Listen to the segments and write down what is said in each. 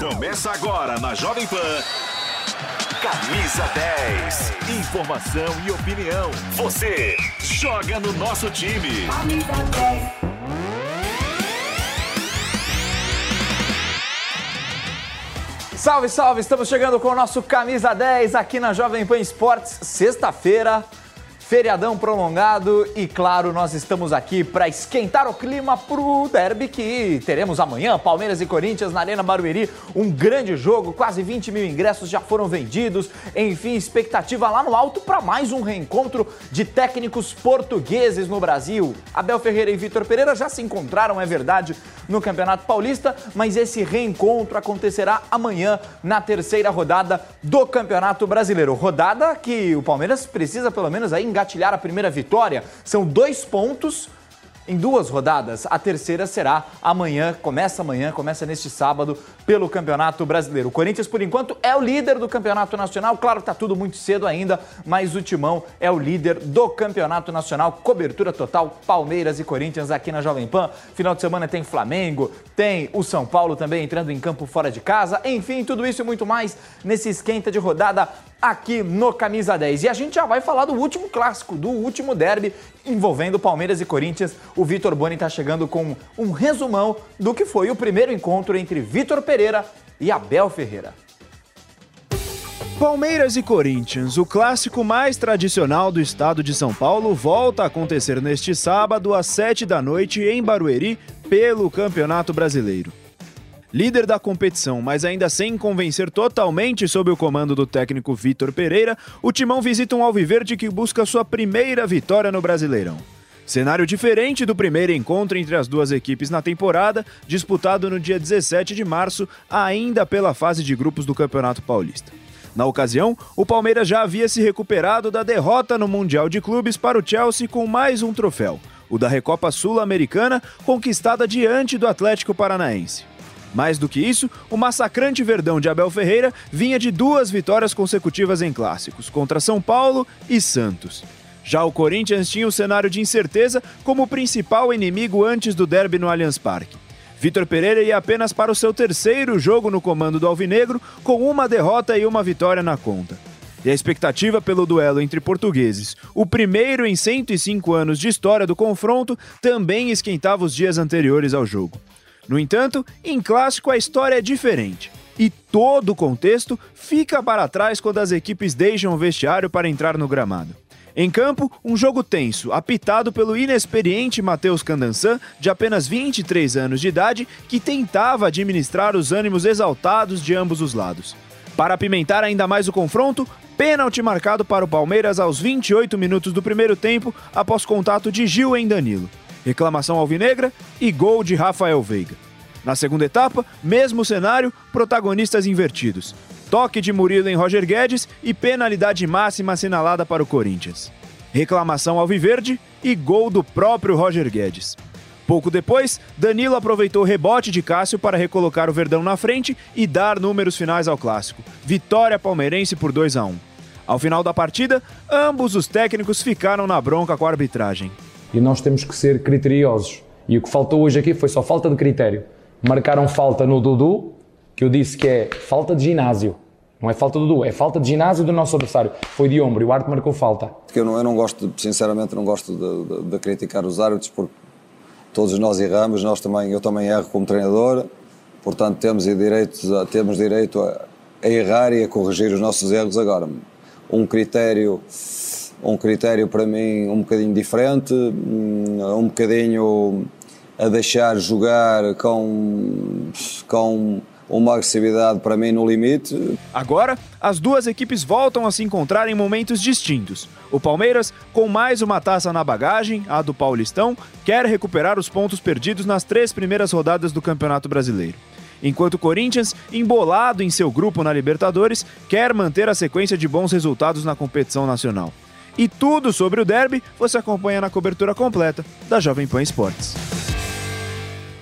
Começa agora na Jovem Pan. Camisa 10. Informação e opinião. Você joga no nosso time. Camisa 10. Salve, salve! Estamos chegando com o nosso Camisa 10 aqui na Jovem Pan Esportes, sexta-feira feriadão prolongado e, claro, nós estamos aqui para esquentar o clima pro derby que teremos amanhã, Palmeiras e Corinthians na Arena Barueri, um grande jogo, quase 20 mil ingressos já foram vendidos, enfim, expectativa lá no alto para mais um reencontro de técnicos portugueses no Brasil. Abel Ferreira e Vitor Pereira já se encontraram, é verdade, no Campeonato Paulista, mas esse reencontro acontecerá amanhã na terceira rodada do Campeonato Brasileiro. Rodada que o Palmeiras precisa pelo menos aí engatilhar a primeira vitória. São dois pontos em duas rodadas. A terceira será amanhã, começa amanhã, começa neste sábado pelo Campeonato Brasileiro. O Corinthians, por enquanto, é o líder do Campeonato Nacional. Claro está tudo muito cedo ainda, mas o Timão é o líder do Campeonato Nacional. Cobertura total, Palmeiras e Corinthians aqui na Jovem Pan. Final de semana tem Flamengo, tem o São Paulo também entrando em campo fora de casa. Enfim, tudo isso e muito mais nesse esquenta de rodada aqui no Camisa 10. E a gente já vai falar do último clássico, do último derby envolvendo Palmeiras e Corinthians. O Vitor Boni está chegando com um resumão do que foi o primeiro encontro entre Vitor Pereira e Abel Ferreira. Palmeiras e Corinthians, o clássico mais tradicional do estado de São Paulo, volta a acontecer neste sábado às 7 da noite em Barueri pelo Campeonato Brasileiro. Líder da competição, mas ainda sem convencer totalmente sob o comando do técnico Vitor Pereira, o Timão visita um Alviverde que busca sua primeira vitória no Brasileirão. Cenário diferente do primeiro encontro entre as duas equipes na temporada, disputado no dia 17 de março, ainda pela fase de grupos do Campeonato Paulista. Na ocasião, o Palmeiras já havia se recuperado da derrota no Mundial de Clubes para o Chelsea com mais um troféu, o da Recopa Sul-Americana, conquistada diante do Atlético Paranaense. Mais do que isso, o massacrante Verdão de Abel Ferreira vinha de duas vitórias consecutivas em clássicos, contra São Paulo e Santos. Já o Corinthians tinha o cenário de incerteza como principal inimigo antes do derby no Allianz Parque. Vitor Pereira ia apenas para o seu terceiro jogo no comando do Alvinegro, com uma derrota e uma vitória na conta. E a expectativa pelo duelo entre portugueses, o primeiro em 105 anos de história do confronto, também esquentava os dias anteriores ao jogo. No entanto, em clássico a história é diferente. E todo o contexto fica para trás quando as equipes deixam o vestiário para entrar no gramado. Em campo, um jogo tenso, apitado pelo inexperiente Matheus Candançan, de apenas 23 anos de idade, que tentava administrar os ânimos exaltados de ambos os lados. Para apimentar ainda mais o confronto, pênalti marcado para o Palmeiras aos 28 minutos do primeiro tempo, após contato de Gil em Danilo reclamação alvinegra e gol de Rafael Veiga. Na segunda etapa, mesmo cenário, protagonistas invertidos. Toque de Murilo em Roger Guedes e penalidade máxima assinalada para o Corinthians. Reclamação alviverde e gol do próprio Roger Guedes. Pouco depois, Danilo aproveitou o rebote de Cássio para recolocar o Verdão na frente e dar números finais ao clássico. Vitória palmeirense por 2 a 1. Ao final da partida, ambos os técnicos ficaram na bronca com a arbitragem e nós temos que ser criteriosos. E o que faltou hoje aqui foi só falta de critério. Marcaram falta no Dudu, que eu disse que é falta de ginásio. Não é falta do Dudu, é falta de ginásio do nosso adversário. Foi de ombro e o Arte marcou falta. Eu não, eu não gosto, sinceramente, não gosto de, de, de, criticar os árbitros porque todos nós erramos, nós também, eu também erro como treinador, portanto temos direito, a, temos direito a, a errar e a corrigir os nossos erros agora. Um critério um critério para mim um bocadinho diferente, hum, um bocadinho a deixar jogar com, com uma agressividade para mim no limite. Agora, as duas equipes voltam a se encontrar em momentos distintos. O Palmeiras, com mais uma taça na bagagem, a do Paulistão, quer recuperar os pontos perdidos nas três primeiras rodadas do Campeonato Brasileiro. Enquanto o Corinthians, embolado em seu grupo na Libertadores, quer manter a sequência de bons resultados na competição nacional. E tudo sobre o derby você acompanha na cobertura completa da Jovem Pan Esportes.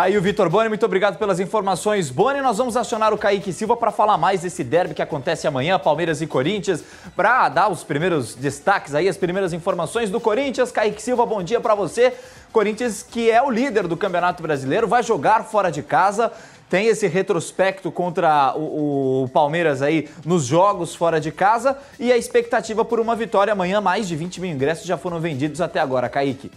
Tá aí o Vitor Boni, muito obrigado pelas informações. Boni, nós vamos acionar o Kaique Silva para falar mais desse derby que acontece amanhã, Palmeiras e Corinthians, para dar os primeiros destaques aí, as primeiras informações do Corinthians. Kaique Silva, bom dia para você. Corinthians, que é o líder do Campeonato Brasileiro, vai jogar fora de casa tem esse retrospecto contra o, o, Palmeiras aí nos jogos fora de casa e a expectativa por uma vitória amanhã. Mais de 20 mil ingressos já foram vendidos até agora, Kaique.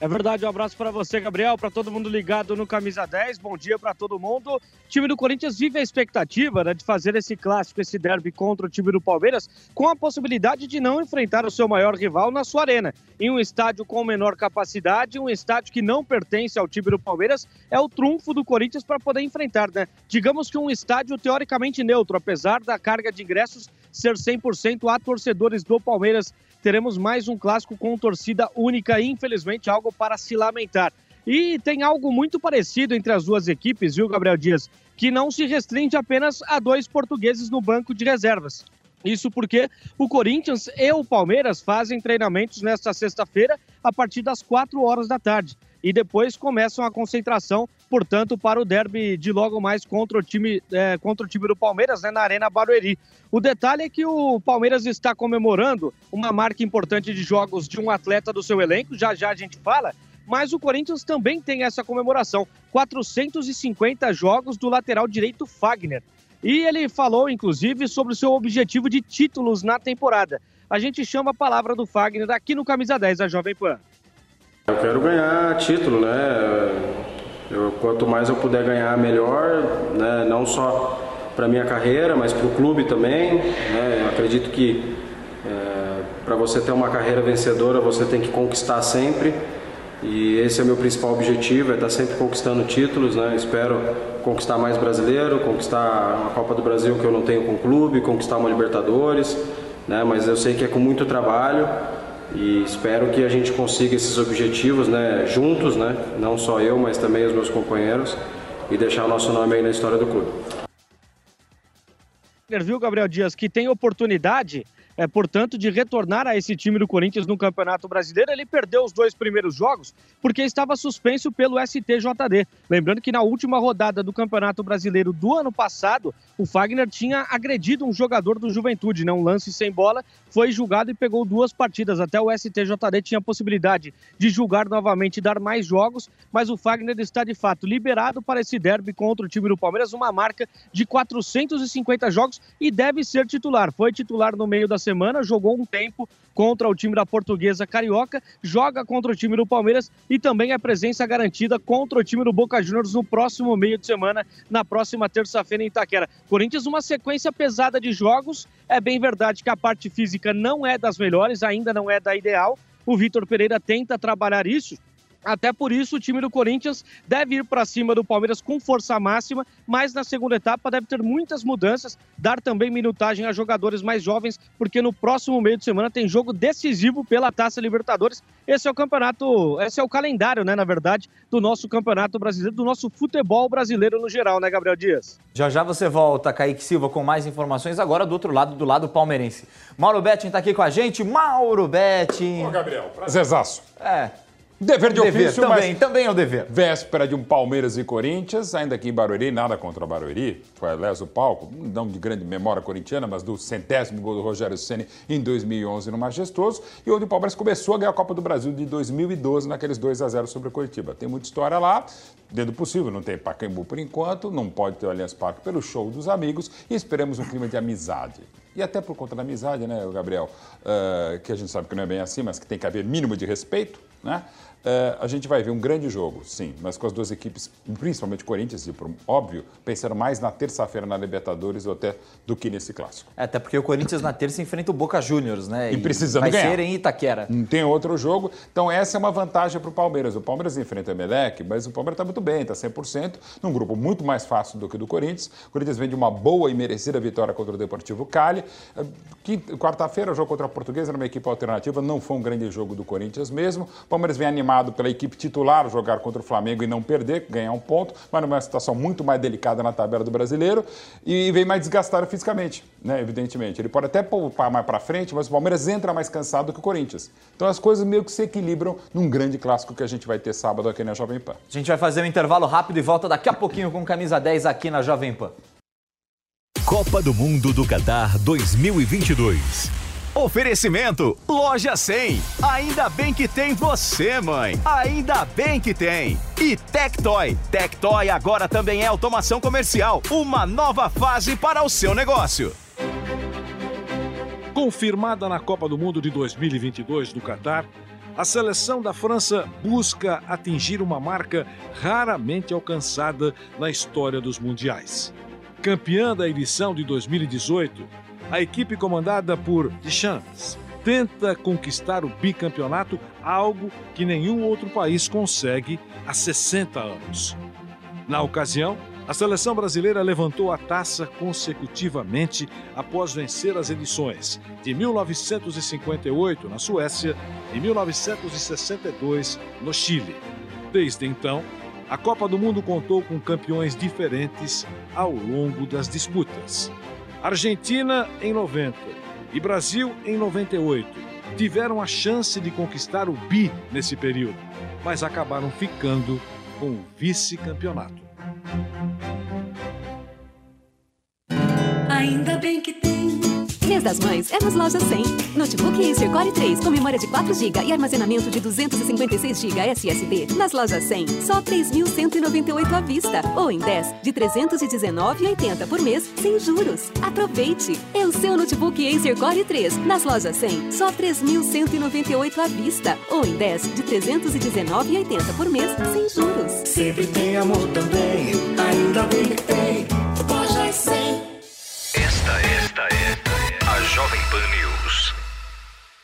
É verdade, um abraço para você, Gabriel, para todo mundo ligado no Camisa 10. Bom dia para todo mundo. O time do Corinthians vive a expectativa né, de fazer esse clássico, esse derby contra o time do Palmeiras, com a possibilidade de não enfrentar o seu maior rival na sua arena. Em um estádio com menor capacidade, um estádio que não pertence ao time do Palmeiras, é o trunfo do Corinthians para poder enfrentar, né? Digamos que um estádio teoricamente neutro, apesar da carga de ingressos ser 100% a torcedores do Palmeiras teremos mais um clássico com torcida única, infelizmente algo para se lamentar. E tem algo muito parecido entre as duas equipes, viu, Gabriel Dias? Que não se restringe apenas a dois portugueses no banco de reservas. Isso porque o Corinthians e o Palmeiras fazem treinamentos nesta sexta-feira a partir das 4 horas da tarde e depois começam a concentração, portanto, para o derby de logo mais contra o time, é, contra o time do Palmeiras, né, na Arena Barueri. O detalhe é que o Palmeiras está comemorando uma marca importante de jogos de um atleta do seu elenco, já já a gente fala, mas o Corinthians também tem essa comemoração, 450 jogos do lateral direito Fagner. E ele falou, inclusive, sobre o seu objetivo de títulos na temporada. A gente chama a palavra do Fagner aqui no Camisa 10 da Jovem Pan. Eu quero ganhar título, né? Eu, quanto mais eu puder ganhar, melhor, né? Não só para minha carreira, mas para o clube também. Né? Eu acredito que é, para você ter uma carreira vencedora, você tem que conquistar sempre. E esse é o meu principal objetivo, é estar sempre conquistando títulos, né? Espero conquistar mais brasileiro, conquistar uma Copa do Brasil que eu não tenho com o clube, conquistar uma Libertadores, né? Mas eu sei que é com muito trabalho e espero que a gente consiga esses objetivos né, juntos, né, não só eu, mas também os meus companheiros, e deixar o nosso nome aí na história do clube. Viu, Gabriel Dias, que tem oportunidade é, portanto, de retornar a esse time do Corinthians no Campeonato Brasileiro. Ele perdeu os dois primeiros jogos porque estava suspenso pelo STJD. Lembrando que na última rodada do Campeonato Brasileiro do ano passado, o Fagner tinha agredido um jogador do Juventude, né? um lance sem bola, foi julgado e pegou duas partidas. Até o STJD tinha a possibilidade de julgar novamente e dar mais jogos, mas o Fagner está de fato liberado para esse derby contra o time do Palmeiras, uma marca de 450 jogos e deve ser titular. Foi titular no meio da semana, jogou um tempo contra o time da Portuguesa Carioca, joga contra o time do Palmeiras e também a presença garantida contra o time do Boca Juniors no próximo meio de semana, na próxima terça-feira em Itaquera. Corinthians, uma sequência pesada de jogos. É bem verdade que a parte física não é das melhores, ainda não é da ideal. O Vitor Pereira tenta trabalhar isso, até por isso, o time do Corinthians deve ir para cima do Palmeiras com força máxima, mas na segunda etapa deve ter muitas mudanças, dar também minutagem a jogadores mais jovens, porque no próximo meio de semana tem jogo decisivo pela Taça Libertadores. Esse é o campeonato, esse é o calendário, né, na verdade, do nosso campeonato brasileiro, do nosso futebol brasileiro no geral, né, Gabriel Dias? Já já você volta, Kaique Silva, com mais informações, agora do outro lado, do lado palmeirense. Mauro Betting está aqui com a gente. Mauro Betting. Ô, Gabriel, prazerzaço. É, Dever de dever, ofício, também, mas também é o dever. Véspera de um Palmeiras e Corinthians, ainda aqui em Barueri, nada contra o Barueri, foi aliás o palco, não de grande memória corintiana, mas do centésimo gol do Rogério Ceni em 2011 no Majestoso, e onde o Palmeiras começou a ganhar a Copa do Brasil de 2012 naqueles 2 a 0 sobre o Curitiba. Tem muita história lá, dentro do possível, não tem Pacaembu por enquanto, não pode ter o Allianz Parque pelo show dos amigos e esperemos um clima de amizade. E até por conta da amizade, né, Gabriel, uh, que a gente sabe que não é bem assim, mas que tem que haver mínimo de respeito, né? Uh, a gente vai ver um grande jogo, sim, mas com as duas equipes, principalmente Corinthians, e por óbvio, pensando mais na terça-feira na Libertadores até do que nesse clássico. É, até porque o Corinthians na terça enfrenta o Boca Juniors, né? E, e precisando vai ganhar. ser em Itaquera. Não tem outro jogo. Então, essa é uma vantagem para o Palmeiras. O Palmeiras enfrenta o Emelec, mas o Palmeiras está muito bem, está 100%, num grupo muito mais fácil do que o do Corinthians. O Corinthians vem de uma boa e merecida vitória contra o Deportivo Cali. Quarta-feira, o jogo contra a Portuguesa, numa equipe alternativa, não foi um grande jogo do Corinthians mesmo. O Palmeiras vem animado pela equipe titular titular, jogar contra o Flamengo e não perder, ganhar um ponto, mas numa situação muito mais delicada na tabela do brasileiro e vem mais desgastado fisicamente, né? Evidentemente. Ele pode até poupar mais para frente, mas o Palmeiras entra mais cansado que o Corinthians. Então as coisas meio que se equilibram num grande clássico que a gente vai ter sábado aqui na Jovem Pan. A gente vai fazer um intervalo rápido e volta daqui a pouquinho com camisa 10 aqui na Jovem Pan. Copa do Mundo do Catar 2022. Oferecimento Loja 100. Ainda bem que tem você, mãe. Ainda bem que tem. E Tectoy. Tectoy agora também é automação comercial. Uma nova fase para o seu negócio. Confirmada na Copa do Mundo de 2022 do Catar, a seleção da França busca atingir uma marca raramente alcançada na história dos mundiais. Campeã da edição de 2018, a equipe comandada por Deschamps tenta conquistar o bicampeonato, algo que nenhum outro país consegue há 60 anos. Na ocasião, a seleção brasileira levantou a taça consecutivamente após vencer as edições de 1958 na Suécia e 1962 no Chile. Desde então, a Copa do Mundo contou com campeões diferentes ao longo das disputas. Argentina em 90 e Brasil em 98 tiveram a chance de conquistar o bi nesse período, mas acabaram ficando com o vice-campeonato. Das Mães é nas lojas 100. Notebook Acer Core 3 com memória de 4 GB e armazenamento de 256 GB SSD. Nas lojas 100, só 3.198 à vista. Ou em 10 de 319,80 por mês, sem juros. Aproveite! É o seu notebook Acer Core 3. Nas lojas 100, só 3.198 à vista. Ou em 10 de 319,80 por mês, sem juros. Sempre tem amor também, ainda bem que tem. Jovem Pan News.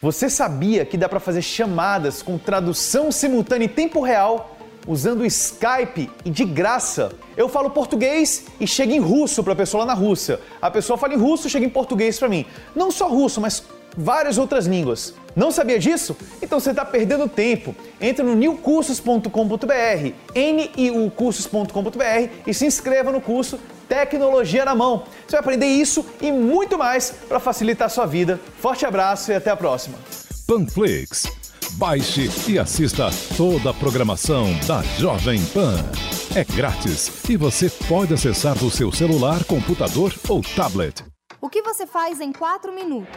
Você sabia que dá para fazer chamadas com tradução simultânea em tempo real usando o Skype e de graça? Eu falo português e chega em russo para a pessoa lá na Rússia. A pessoa fala em russo e chega em português para mim. Não só russo, mas várias outras línguas. Não sabia disso? Então você está perdendo tempo. Entre no newcursos.com.br, niucursos.com.br e se inscreva no curso Tecnologia na Mão. Você vai aprender isso e muito mais para facilitar a sua vida. Forte abraço e até a próxima. Panflix. Baixe e assista toda a programação da Jovem Pan. É grátis e você pode acessar do seu celular, computador ou tablet. O que você faz em quatro minutos?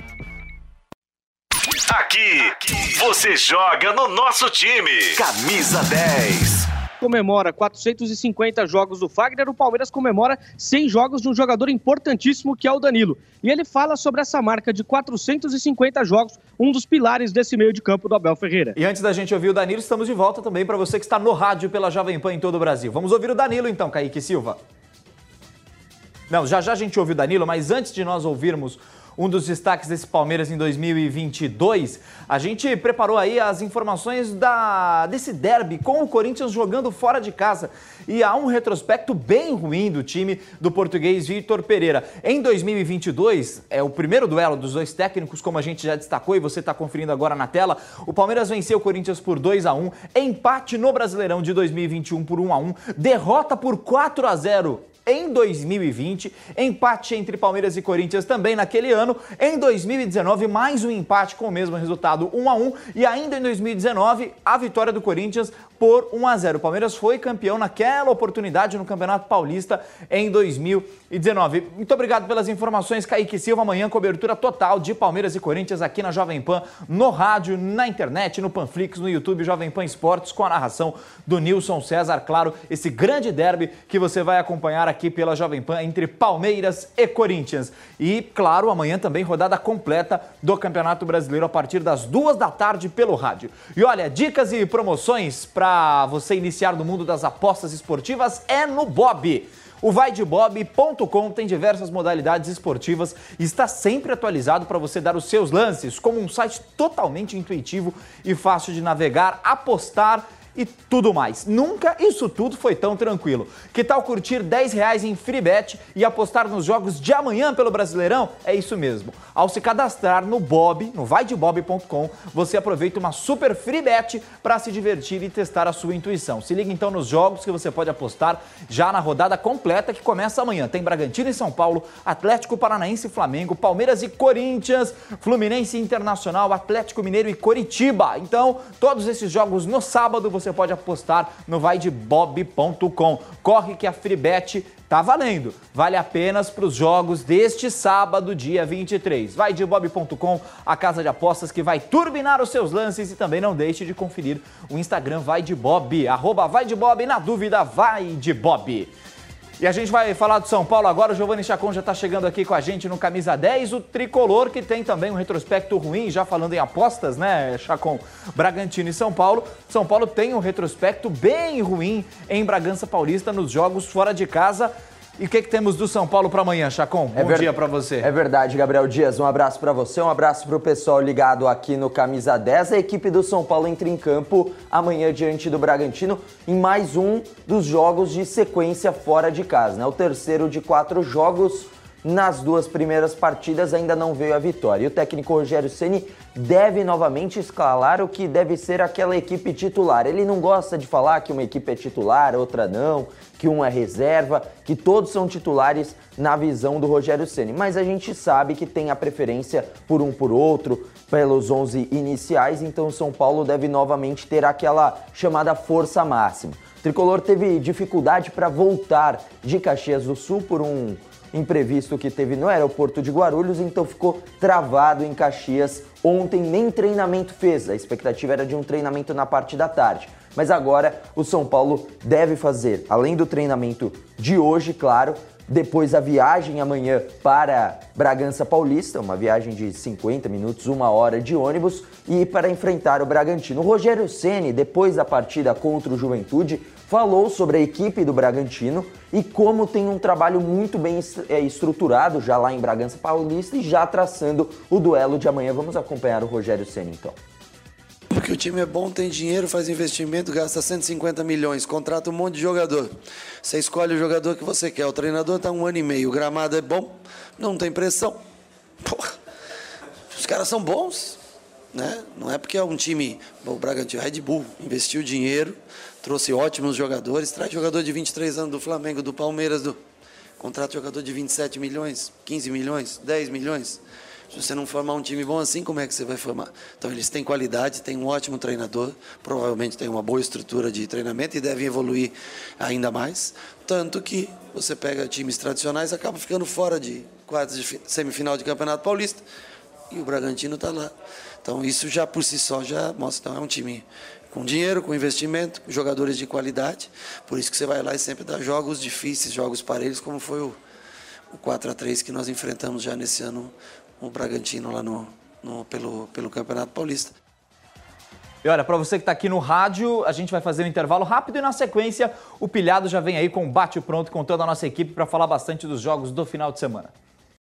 Aqui, você joga no nosso time. Camisa 10. comemora 450 jogos do Fagner, o Palmeiras comemora 100 jogos de um jogador importantíssimo que é o Danilo. E ele fala sobre essa marca de 450 jogos, um dos pilares desse meio de campo do Abel Ferreira. E antes da gente ouvir o Danilo, estamos de volta também para você que está no rádio pela Jovem Pan em todo o Brasil. Vamos ouvir o Danilo então, Kaique Silva. Não, já já a gente ouve o Danilo, mas antes de nós ouvirmos um dos destaques desse Palmeiras em 2022. A gente preparou aí as informações da, desse derby com o Corinthians jogando fora de casa. E há um retrospecto bem ruim do time do português Vitor Pereira. Em 2022, é o primeiro duelo dos dois técnicos, como a gente já destacou e você está conferindo agora na tela. O Palmeiras venceu o Corinthians por 2 a 1 empate no Brasileirão de 2021 por 1 a 1 derrota por 4 a 0 em 2020, empate entre Palmeiras e Corinthians também naquele ano. Em 2019, mais um empate com o mesmo resultado, 1 a 1, e ainda em 2019, a vitória do Corinthians por 1 a 0. O Palmeiras foi campeão naquela oportunidade no Campeonato Paulista em 2019. Muito obrigado pelas informações, Kaique Silva. Amanhã cobertura total de Palmeiras e Corinthians aqui na Jovem Pan, no rádio, na internet, no Panflix, no YouTube Jovem Pan Esportes com a narração do Nilson César, claro, esse grande derby que você vai acompanhar pela Jovem Pan entre Palmeiras e Corinthians. E, claro, amanhã também rodada completa do Campeonato Brasileiro a partir das duas da tarde pelo rádio. E olha, dicas e promoções para você iniciar no mundo das apostas esportivas é no Bob. O vaidebob.com tem diversas modalidades esportivas e está sempre atualizado para você dar os seus lances, como um site totalmente intuitivo e fácil de navegar, apostar e tudo mais. Nunca isso tudo foi tão tranquilo. Que tal curtir 10 reais em free bet e apostar nos jogos de amanhã pelo Brasileirão? É isso mesmo. Ao se cadastrar no Bob, no vaidebob.com, você aproveita uma super free bet para se divertir e testar a sua intuição. Se liga então nos jogos que você pode apostar já na rodada completa que começa amanhã. Tem Bragantino e São Paulo, Atlético Paranaense e Flamengo, Palmeiras e Corinthians, Fluminense Internacional, Atlético Mineiro e Coritiba. Então, todos esses jogos no sábado você pode apostar no vaidebob.com. Corre que a Freebet tá valendo. Vale apenas para os jogos deste sábado, dia 23. Vaidebob.com, a casa de apostas que vai turbinar os seus lances e também não deixe de conferir o Instagram Vai de Bob, arroba na dúvida, vai de Bob. E a gente vai falar do São Paulo agora. O Giovanni Chacon já está chegando aqui com a gente no Camisa 10. O tricolor, que tem também um retrospecto ruim, já falando em apostas, né, Chacon? Bragantino e São Paulo. São Paulo tem um retrospecto bem ruim em Bragança Paulista nos jogos fora de casa. E o que, que temos do São Paulo para amanhã, Chacon? Bom ver... dia para você. É verdade, Gabriel Dias. Um abraço para você, um abraço para o pessoal ligado aqui no Camisa 10. A equipe do São Paulo entra em campo amanhã diante do Bragantino em mais um dos jogos de sequência fora de casa. Né? O terceiro de quatro jogos. Nas duas primeiras partidas ainda não veio a vitória. E o técnico Rogério Ceni deve novamente escalar o que deve ser aquela equipe titular. Ele não gosta de falar que uma equipe é titular, outra não, que uma é reserva, que todos são titulares na visão do Rogério Ceni. Mas a gente sabe que tem a preferência por um por outro, pelos 11 iniciais, então o São Paulo deve novamente ter aquela chamada força máxima. O Tricolor teve dificuldade para voltar de Caxias do Sul por um imprevisto que teve no aeroporto de Guarulhos, então ficou travado em Caxias. Ontem nem treinamento fez, a expectativa era de um treinamento na parte da tarde. Mas agora o São Paulo deve fazer, além do treinamento de hoje, claro, depois a viagem amanhã para Bragança Paulista, uma viagem de 50 minutos, uma hora de ônibus, e para enfrentar o Bragantino. O Rogério Ceni, depois da partida contra o Juventude, falou sobre a equipe do Bragantino e como tem um trabalho muito bem estruturado já lá em Bragança Paulista e já traçando o duelo de amanhã. Vamos acompanhar o Rogério Ceni então. Porque o time é bom, tem dinheiro, faz investimento, gasta 150 milhões, contrata um monte de jogador. Você escolhe o jogador que você quer. O treinador está um ano e meio, o gramado é bom, não tem pressão. Porra, os caras são bons. Né? Não é porque é um time, o Bragantino, Red Bull, investiu dinheiro, trouxe ótimos jogadores, traz jogador de 23 anos do Flamengo, do Palmeiras, do contrata jogador de 27 milhões, 15 milhões, 10 milhões. Se você não formar um time bom assim, como é que você vai formar? Então eles têm qualidade, têm um ótimo treinador, provavelmente têm uma boa estrutura de treinamento e devem evoluir ainda mais. Tanto que você pega times tradicionais acaba ficando fora de quartas de semifinal de Campeonato Paulista e o Bragantino está lá. Então isso já por si só já mostra, então é um time com dinheiro, com investimento, com jogadores de qualidade. Por isso que você vai lá e sempre dá jogos difíceis, jogos parelhos, como foi o, o 4 a 3 que nós enfrentamos já nesse ano o Bragantino lá no, no pelo, pelo Campeonato Paulista. E olha, para você que está aqui no rádio, a gente vai fazer um intervalo rápido e na sequência o Pilhado já vem aí com um bate-pronto com toda a nossa equipe para falar bastante dos jogos do final de semana.